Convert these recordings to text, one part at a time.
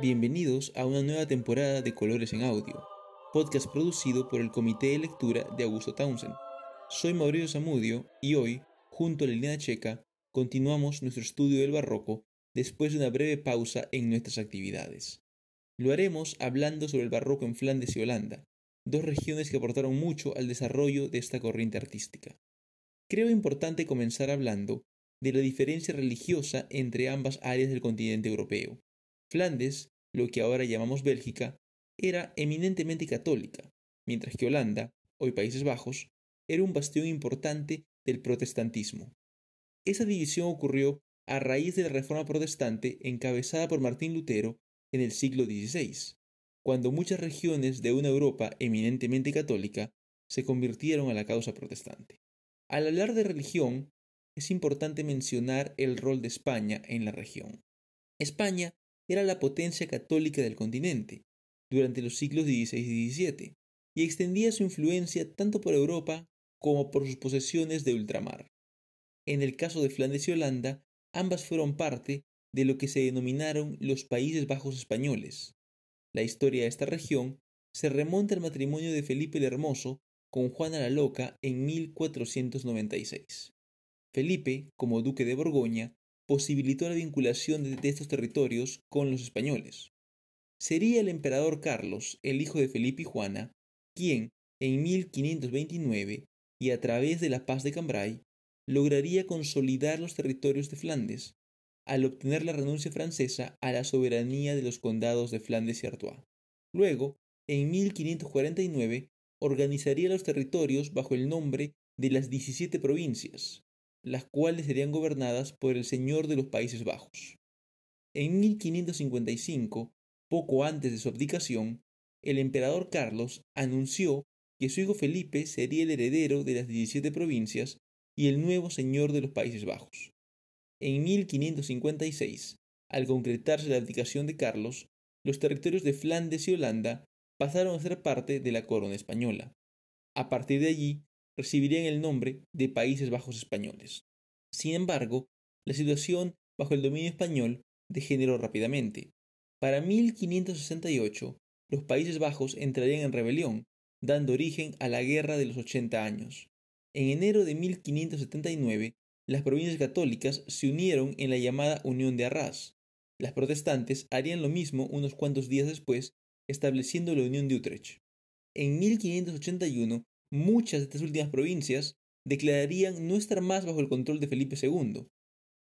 Bienvenidos a una nueva temporada de Colores en Audio, podcast producido por el Comité de Lectura de Augusto Townsend. Soy Mauricio Zamudio y hoy, junto a Liliana Checa, continuamos nuestro estudio del barroco después de una breve pausa en nuestras actividades. Lo haremos hablando sobre el barroco en Flandes y Holanda, dos regiones que aportaron mucho al desarrollo de esta corriente artística. Creo importante comenzar hablando de la diferencia religiosa entre ambas áreas del continente europeo. Flandes, lo que ahora llamamos Bélgica, era eminentemente católica, mientras que Holanda, hoy Países Bajos, era un bastión importante del protestantismo. Esa división ocurrió a raíz de la Reforma Protestante encabezada por Martín Lutero en el siglo XVI, cuando muchas regiones de una Europa eminentemente católica se convirtieron a la causa protestante. Al hablar de religión, es importante mencionar el rol de España en la región. España era la potencia católica del continente durante los siglos XVI y XVII, y extendía su influencia tanto por Europa como por sus posesiones de ultramar. En el caso de Flandes y Holanda, ambas fueron parte de lo que se denominaron los Países Bajos españoles. La historia de esta región se remonta al matrimonio de Felipe el Hermoso con Juana la Loca en 1496. Felipe, como duque de Borgoña, posibilitó la vinculación de, estos territorios con los españoles. Sería el emperador Carlos, el hijo de Felipe y Juana, quien, en 1529, y a través de la paz de Cambrai, lograría consolidar los territorios de Flandes, al obtener la renuncia francesa a la soberanía de los condados de Flandes y Artois. Luego, en 1549, organizaría los territorios bajo el nombre de las 17 provincias, las cuales serían gobernadas por el señor de los Países Bajos. En 1555, poco antes de su abdicación, el emperador Carlos anunció que su hijo Felipe sería el heredero de las 17 provincias y el nuevo señor de los Países Bajos. En 1556, al concretarse la abdicación de Carlos, los territorios de Flandes y Holanda pasaron a ser parte de la corona española. A partir de allí, recibirían el nombre de Países Bajos Españoles. Sin embargo, la situación bajo el dominio español degeneró rápidamente. Para 1568, los Países Bajos entrarían en rebelión, dando origen a la Guerra de los Ochenta Años. En enero de 1579, las provincias católicas se unieron en la llamada Unión de Arras. Las protestantes harían lo mismo unos cuantos días después, estableciendo la Unión de Utrecht. En 1581, muchas de estas últimas provincias declararían no estar más bajo el control de Felipe II.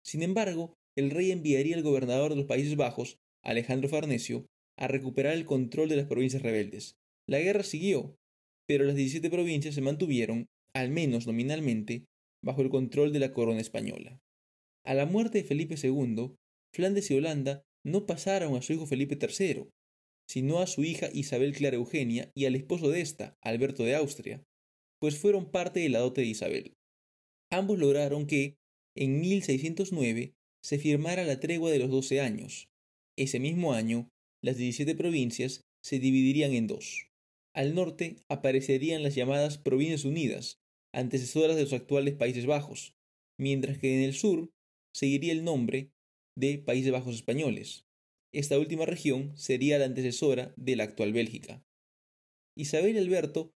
Sin embargo, el rey enviaría al gobernador de los Países Bajos, Alejandro Farnesio, a recuperar el control de las provincias rebeldes. La guerra siguió, pero las 17 provincias se mantuvieron al menos nominalmente, bajo el control de la corona española. A la muerte de Felipe II, Flandes y Holanda no pasaron a su hijo Felipe III, sino a su hija Isabel Clara Eugenia y al esposo de ésta, Alberto de Austria, pues fueron parte de la dote de Isabel. Ambos lograron que, en 1609, se firmara la tregua de los doce años. Ese mismo año, las 17 provincias se dividirían en dos. Al norte aparecerían las llamadas Provincias Unidas, antecesoras de los actuales Países Bajos, mientras que en el sur seguiría el nombre de Países Bajos Españoles. Esta última región sería la antecesora de la actual Bélgica. Isabel y Alberto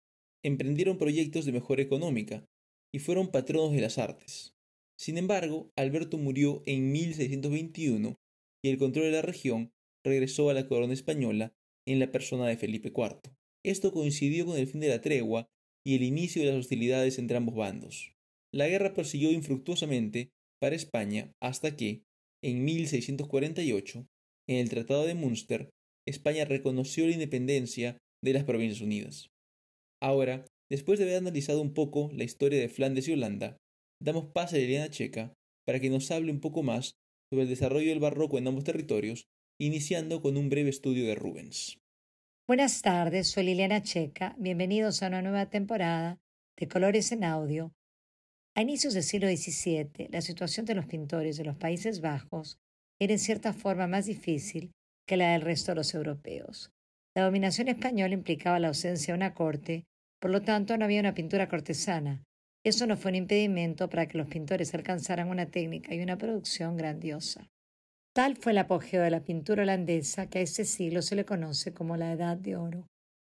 emprendieron proyectos de mejora económica y fueron patronos de las artes. Sin embargo, Alberto murió en 1621 y el control de la región regresó a la corona española en la persona de Felipe IV. Esto coincidió con el fin de la tregua y el inicio de las hostilidades entre ambos bandos. La guerra prosiguió infructuosamente para España hasta que, en 1648, en el Tratado de Münster, España reconoció la independencia de las Provincias Unidas. Ahora, después de haber analizado un poco la historia de Flandes y Holanda, damos pase a Elena Checa para que nos hable un poco más sobre el desarrollo del barroco en ambos territorios, iniciando con un breve estudio de Rubens. Buenas tardes, soy Liliana Checa. Bienvenidos a una nueva temporada de Colores en Audio. A inicios del siglo XVII, la situación de los pintores de los Países Bajos era en cierta forma más difícil que la del resto de los europeos. La dominación española implicaba la ausencia de una corte, por lo tanto no había una pintura cortesana. Eso no fue un impedimento para que los pintores alcanzaran una técnica y una producción grandiosa. Tal fue el apogeo de la pintura holandesa que a este siglo se le conoce como la Edad de Oro.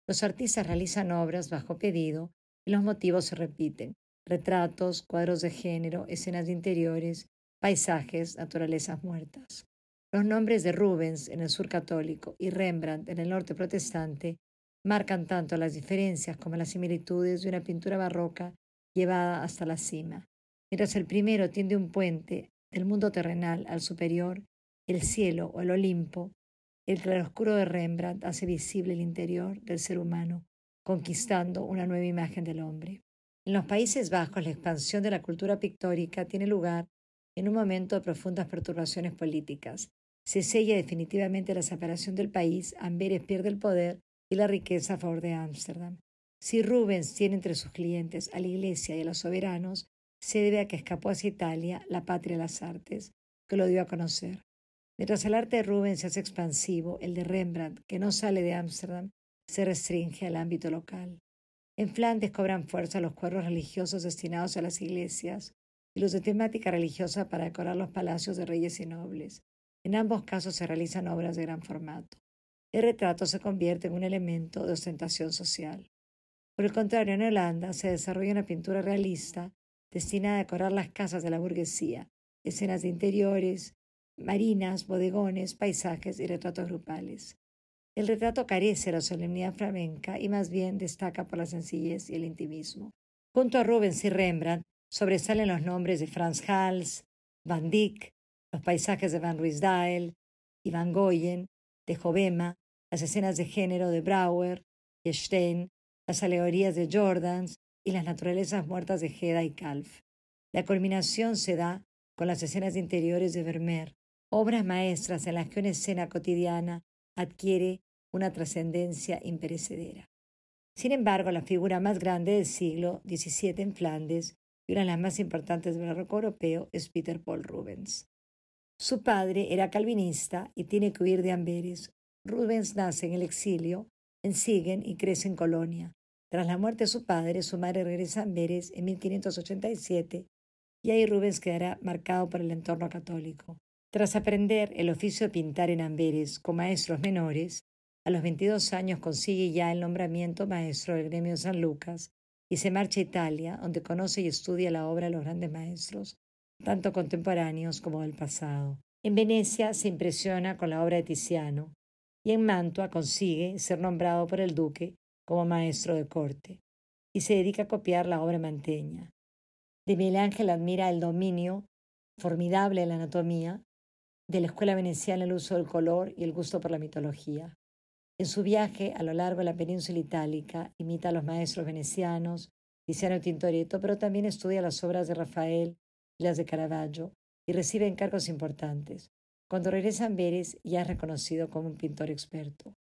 Los artistas realizan obras bajo pedido y los motivos se repiten. Retratos, cuadros de género, escenas de interiores, paisajes, naturalezas muertas. Los nombres de Rubens en el sur católico y Rembrandt en el norte protestante marcan tanto las diferencias como las similitudes de una pintura barroca llevada hasta la cima. Mientras el primero tiende un puente del mundo terrenal al superior, el cielo o el Olimpo, el claroscuro de Rembrandt hace visible el interior del ser humano, conquistando una nueva imagen del hombre. En los Países Bajos, la expansión de la cultura pictórica tiene lugar en un momento de profundas perturbaciones políticas. Se sella definitivamente la separación del país, Amberes pierde el poder y la riqueza a favor de Ámsterdam. Si Rubens tiene entre sus clientes a la Iglesia y a los soberanos, se debe a que escapó hacia Italia, la patria de las artes, que lo dio a conocer. Mientras el arte de Rubens se hace expansivo, el de Rembrandt, que no sale de Ámsterdam, se restringe al ámbito local. En Flandes cobran fuerza los cuadros religiosos destinados a las iglesias y los de temática religiosa para decorar los palacios de reyes y nobles. En ambos casos se realizan obras de gran formato. El retrato se convierte en un elemento de ostentación social. Por el contrario, en Holanda se desarrolla una pintura realista destinada a decorar las casas de la burguesía, escenas de interiores, marinas, bodegones, paisajes y retratos grupales. El retrato carece de la solemnidad flamenca y más bien destaca por la sencillez y el intimismo. Junto a Rubens y Rembrandt sobresalen los nombres de Frans Hals, Van Dyck, los paisajes de Van Ruysdael y Van Goyen, de Jovema, las escenas de género de Brouwer y Stein, las alegorías de Jordans y las naturalezas muertas de Heda y Kalf. La culminación se da con las escenas interiores de Vermeer, obras maestras en las que una escena cotidiana adquiere una trascendencia imperecedera. Sin embargo, la figura más grande del siglo XVII en Flandes y una de las más importantes del barroco europeo es Peter Paul Rubens. Su padre era calvinista y tiene que huir de Amberes. Rubens nace en el exilio, en Siegen y crece en Colonia. Tras la muerte de su padre, su madre regresa a Amberes en 1587 y ahí Rubens quedará marcado por el entorno católico. Tras aprender el oficio de pintar en Amberes con maestros menores, a los 22 años consigue ya el nombramiento maestro del gremio de San Lucas y se marcha a Italia, donde conoce y estudia la obra de los grandes maestros, tanto contemporáneos como del pasado. En Venecia se impresiona con la obra de Tiziano y en Mantua consigue ser nombrado por el duque como maestro de corte y se dedica a copiar la obra manteña. De Miguel Ángel admira el dominio formidable de la anatomía de la escuela veneciana el uso del color y el gusto por la mitología. En su viaje a lo largo de la península itálica imita a los maestros venecianos, Tiziano Tintoretto, pero también estudia las obras de Rafael y las de Caravaggio y recibe encargos importantes. Cuando regresa a Amberes ya es reconocido como un pintor experto.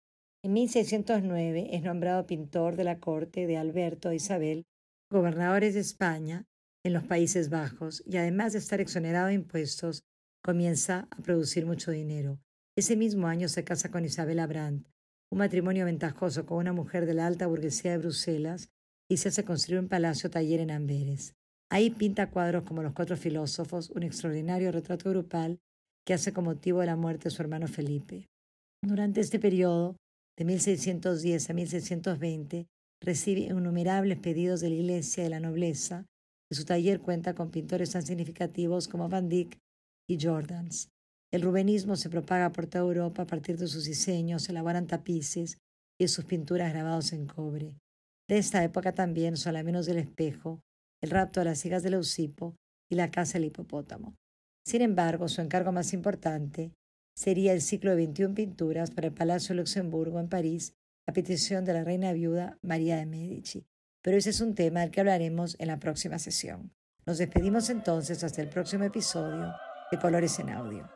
En 1609 es nombrado pintor de la corte de Alberto e Isabel, gobernadores de España en los Países Bajos, y además de estar exonerado de impuestos, comienza a producir mucho dinero. Ese mismo año se casa con Isabela Brandt, un matrimonio ventajoso con una mujer de la alta burguesía de Bruselas, y se hace construir un palacio taller en Amberes. Ahí pinta cuadros como Los Cuatro Filósofos, un extraordinario retrato grupal que hace con motivo de la muerte de su hermano Felipe. Durante este periodo, de 1610 a 1620, recibe innumerables pedidos de la Iglesia y de la nobleza, y su taller cuenta con pintores tan significativos como Van Dyck, y Jordans. El rubenismo se propaga por toda Europa a partir de sus diseños, se elaboran tapices y sus pinturas grabados en cobre. De esta época también son la menos del espejo, el rapto de las hijas del Eusipo y la casa del hipopótamo. Sin embargo, su encargo más importante sería el ciclo de 21 pinturas para el Palacio de Luxemburgo en París a petición de la reina viuda María de Medici. Pero ese es un tema del que hablaremos en la próxima sesión. Nos despedimos entonces hasta el próximo episodio de colores en audio.